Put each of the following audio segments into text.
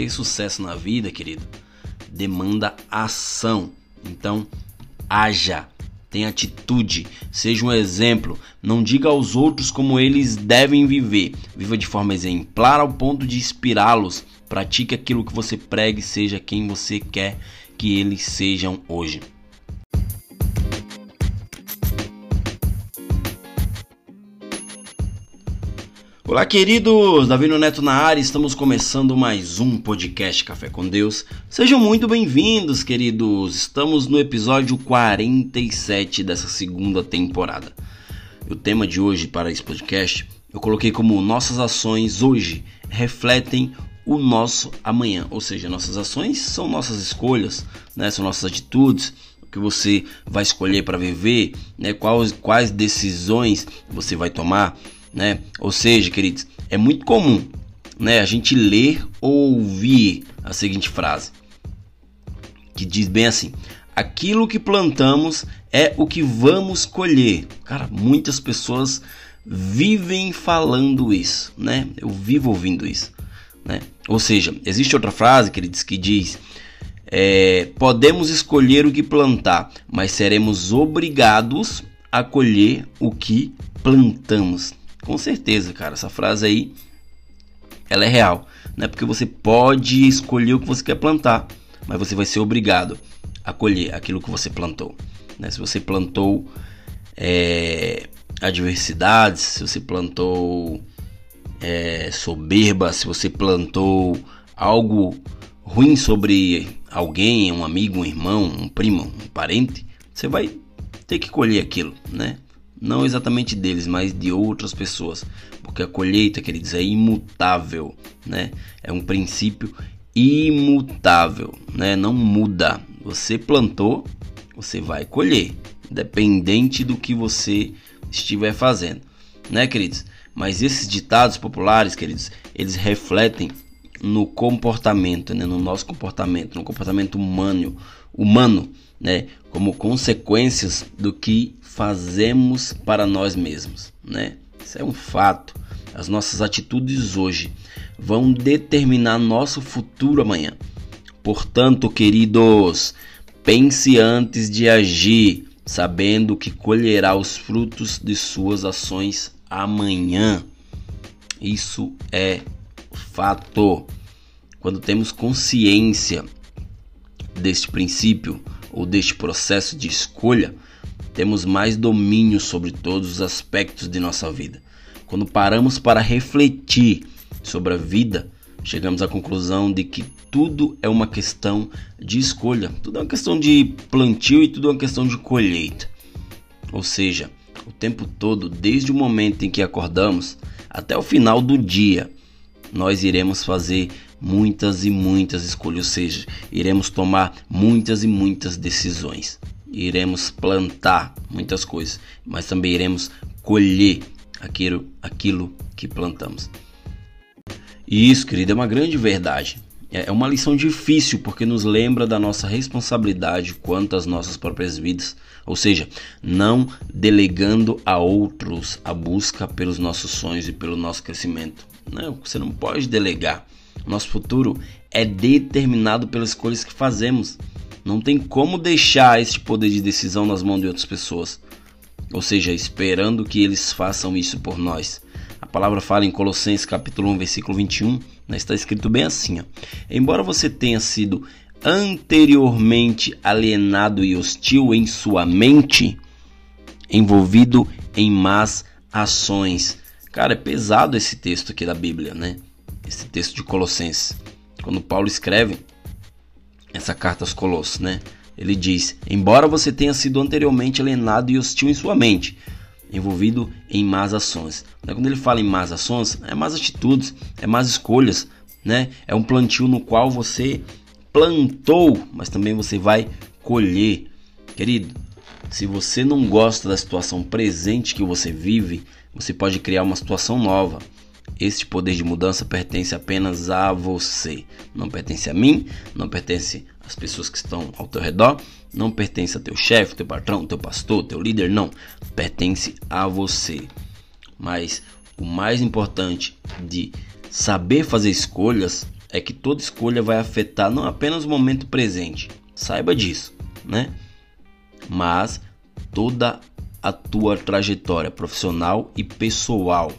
ter sucesso na vida, querido, demanda ação. Então, haja, tenha atitude, seja um exemplo. Não diga aos outros como eles devem viver. Viva de forma exemplar ao ponto de inspirá-los. Pratique aquilo que você prega e seja quem você quer que eles sejam hoje. Olá, queridos! Davi Neto na área, estamos começando mais um podcast Café com Deus. Sejam muito bem-vindos, queridos! Estamos no episódio 47 dessa segunda temporada. O tema de hoje para esse podcast eu coloquei como Nossas ações hoje refletem o nosso amanhã, ou seja, nossas ações são nossas escolhas, né? são nossas atitudes, que você vai escolher para viver, né? quais, quais decisões você vai tomar né? Ou seja, queridos, é muito comum, né, a gente ler ou ouvir a seguinte frase, que diz bem assim: aquilo que plantamos é o que vamos colher. Cara, muitas pessoas vivem falando isso, né? Eu vivo ouvindo isso, né? Ou seja, existe outra frase, queridos, que diz é, podemos escolher o que plantar, mas seremos obrigados a colher o que plantamos. Com certeza, cara, essa frase aí ela é real, né? Porque você pode escolher o que você quer plantar, mas você vai ser obrigado a colher aquilo que você plantou. Né? Se você plantou é, adversidades, se você plantou é, soberba, se você plantou algo ruim sobre alguém, um amigo, um irmão, um primo, um parente, você vai ter que colher aquilo, né? Não exatamente deles, mas de outras pessoas, porque a colheita, queridos, é imutável, né? É um princípio imutável, né? Não muda. Você plantou, você vai colher, independente do que você estiver fazendo, né, queridos? Mas esses ditados populares, queridos, eles refletem no comportamento, né, no nosso comportamento, no comportamento humano, humano, né, como consequências do que fazemos para nós mesmos, né? Isso é um fato. As nossas atitudes hoje vão determinar nosso futuro amanhã. Portanto, queridos, pense antes de agir, sabendo que colherá os frutos de suas ações amanhã. Isso é fato. Quando temos consciência deste princípio ou deste processo de escolha, temos mais domínio sobre todos os aspectos de nossa vida. Quando paramos para refletir sobre a vida, chegamos à conclusão de que tudo é uma questão de escolha, tudo é uma questão de plantio e tudo é uma questão de colheita. Ou seja, o tempo todo, desde o momento em que acordamos até o final do dia, nós iremos fazer muitas e muitas escolhas, ou seja, iremos tomar muitas e muitas decisões iremos plantar muitas coisas, mas também iremos colher aquilo, aquilo que plantamos. E isso, querido, é uma grande verdade. É, é uma lição difícil porque nos lembra da nossa responsabilidade quanto às nossas próprias vidas, ou seja, não delegando a outros a busca pelos nossos sonhos e pelo nosso crescimento. Não, você não pode delegar. Nosso futuro é determinado pelas escolhas que fazemos. Não tem como deixar esse poder de decisão nas mãos de outras pessoas. Ou seja, esperando que eles façam isso por nós. A palavra fala em Colossenses capítulo 1, versículo 21, né, está escrito bem assim: ó, Embora você tenha sido anteriormente alienado e hostil em sua mente, envolvido em más ações. Cara, é pesado esse texto aqui da Bíblia, né? Esse texto de Colossenses. Quando Paulo escreve, essa carta aos Colossos, né? Ele diz: Embora você tenha sido anteriormente alienado e hostil em sua mente, envolvido em más ações. Quando ele fala em más ações, é más atitudes, é más escolhas, né? É um plantio no qual você plantou, mas também você vai colher. Querido, se você não gosta da situação presente que você vive, você pode criar uma situação nova. Este poder de mudança pertence apenas a você. Não pertence a mim, não pertence às pessoas que estão ao teu redor, não pertence a teu chefe, teu patrão, teu pastor, teu líder, não. Pertence a você. Mas o mais importante de saber fazer escolhas é que toda escolha vai afetar não apenas o momento presente, saiba disso, né? Mas toda a tua trajetória profissional e pessoal.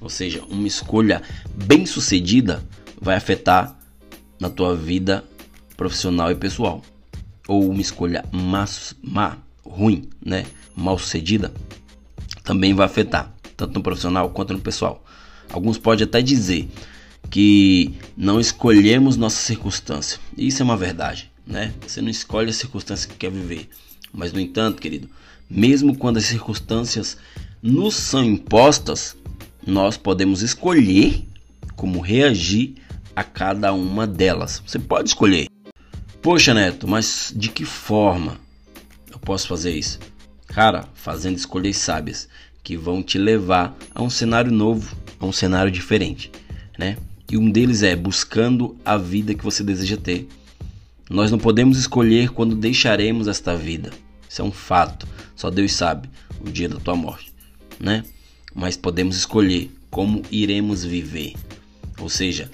Ou seja, uma escolha bem sucedida vai afetar na tua vida profissional e pessoal. Ou uma escolha má, má ruim, né? Mal sucedida, também vai afetar, tanto no profissional quanto no pessoal. Alguns podem até dizer que não escolhemos nossa circunstância. Isso é uma verdade, né? Você não escolhe a circunstância que quer viver. Mas, no entanto, querido, mesmo quando as circunstâncias nos são impostas, nós podemos escolher como reagir a cada uma delas. Você pode escolher. Poxa, Neto, mas de que forma eu posso fazer isso? Cara, fazendo escolhas sábias que vão te levar a um cenário novo, a um cenário diferente, né? E um deles é buscando a vida que você deseja ter. Nós não podemos escolher quando deixaremos esta vida. Isso é um fato. Só Deus sabe o dia da tua morte, né? Mas podemos escolher como iremos viver. Ou seja,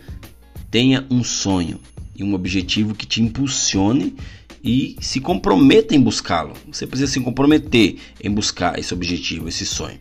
tenha um sonho e um objetivo que te impulsione e se comprometa em buscá-lo. Você precisa se comprometer em buscar esse objetivo, esse sonho.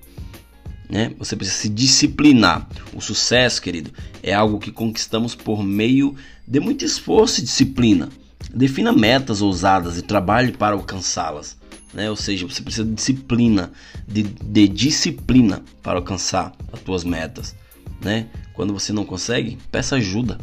Né? Você precisa se disciplinar. O sucesso, querido, é algo que conquistamos por meio de muito esforço e disciplina. Defina metas ousadas e trabalhe para alcançá-las né? Ou seja, você precisa de disciplina, de, de disciplina para alcançar as tuas metas, né? Quando você não consegue, peça ajuda,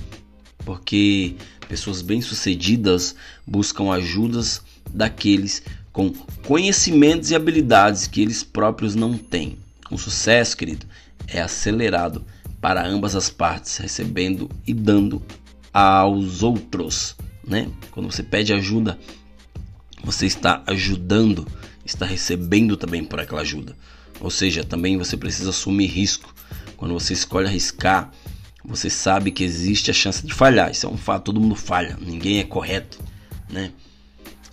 porque pessoas bem-sucedidas buscam ajudas daqueles com conhecimentos e habilidades que eles próprios não têm. O sucesso, querido, é acelerado para ambas as partes, recebendo e dando aos outros, né? Quando você pede ajuda, você está ajudando, está recebendo também por aquela ajuda. Ou seja, também você precisa assumir risco. Quando você escolhe arriscar, você sabe que existe a chance de falhar. Isso é um fato, todo mundo falha, ninguém é correto, né?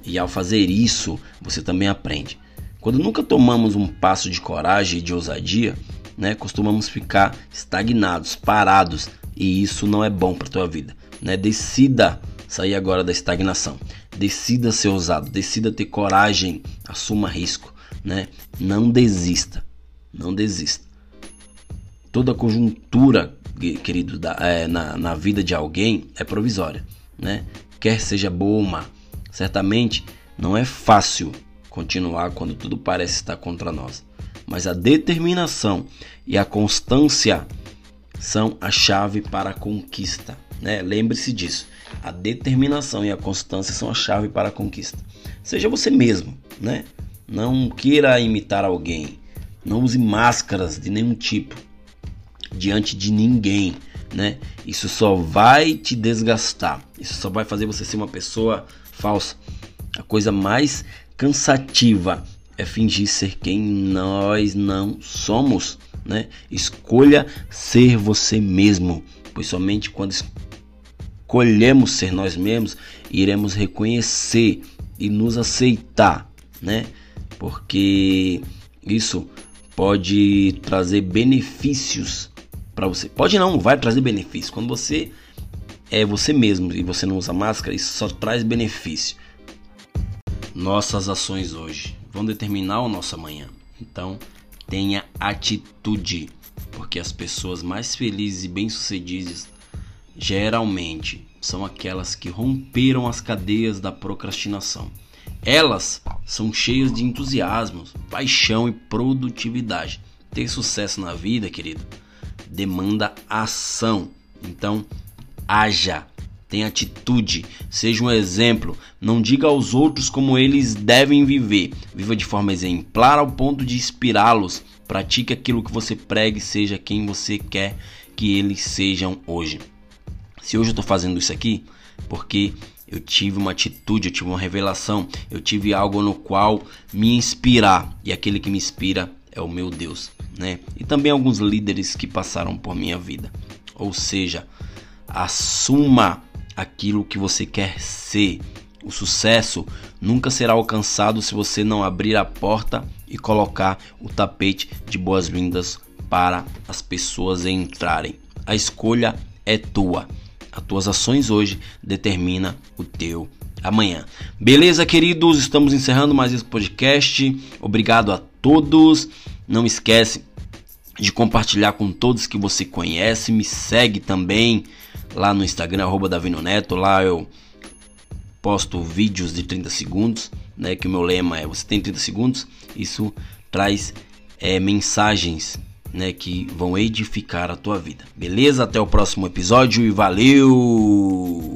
E ao fazer isso, você também aprende. Quando nunca tomamos um passo de coragem e de ousadia, né, costumamos ficar estagnados, parados, e isso não é bom para tua vida, né? Decida sair agora da estagnação. Decida ser ousado, decida ter coragem, assuma risco, né? Não desista, não desista. Toda conjuntura, querido, da, é, na, na vida de alguém é provisória, né? Quer seja boa ou má. Certamente não é fácil continuar quando tudo parece estar contra nós, mas a determinação e a constância são a chave para a conquista, né? Lembre-se disso. A determinação e a constância são a chave para a conquista. Seja você mesmo, né? Não queira imitar alguém. Não use máscaras de nenhum tipo diante de ninguém, né? Isso só vai te desgastar. Isso só vai fazer você ser uma pessoa falsa. A coisa mais cansativa é fingir ser quem nós não somos, né? Escolha ser você mesmo, pois somente quando colhemos ser nós mesmos, iremos reconhecer e nos aceitar, né? Porque isso pode trazer benefícios para você. Pode não, vai trazer benefícios. Quando você é você mesmo e você não usa máscara, isso só traz benefício. Nossas ações hoje vão determinar o nosso amanhã. Então, tenha atitude, porque as pessoas mais felizes e bem-sucedidas geralmente são aquelas que romperam as cadeias da procrastinação. Elas são cheias de entusiasmo, paixão e produtividade. Ter sucesso na vida, querido, demanda ação. Então, haja, tenha atitude, seja um exemplo. Não diga aos outros como eles devem viver. Viva de forma exemplar ao ponto de inspirá-los. Pratique aquilo que você prega e seja quem você quer que eles sejam hoje. Se hoje eu estou fazendo isso aqui, porque eu tive uma atitude, eu tive uma revelação, eu tive algo no qual me inspirar, e aquele que me inspira é o meu Deus, né? E também alguns líderes que passaram por minha vida. Ou seja, assuma aquilo que você quer ser. O sucesso nunca será alcançado se você não abrir a porta e colocar o tapete de boas-vindas para as pessoas entrarem. A escolha é tua. As tuas ações hoje determina o teu amanhã. Beleza, queridos? Estamos encerrando mais esse podcast. Obrigado a todos. Não esquece de compartilhar com todos que você conhece. Me segue também lá no Instagram, arroba Davino Neto. Lá eu posto vídeos de 30 segundos, né? Que o meu lema é você tem 30 segundos. Isso traz é, mensagens né, que vão edificar a tua vida. Beleza? Até o próximo episódio e valeu!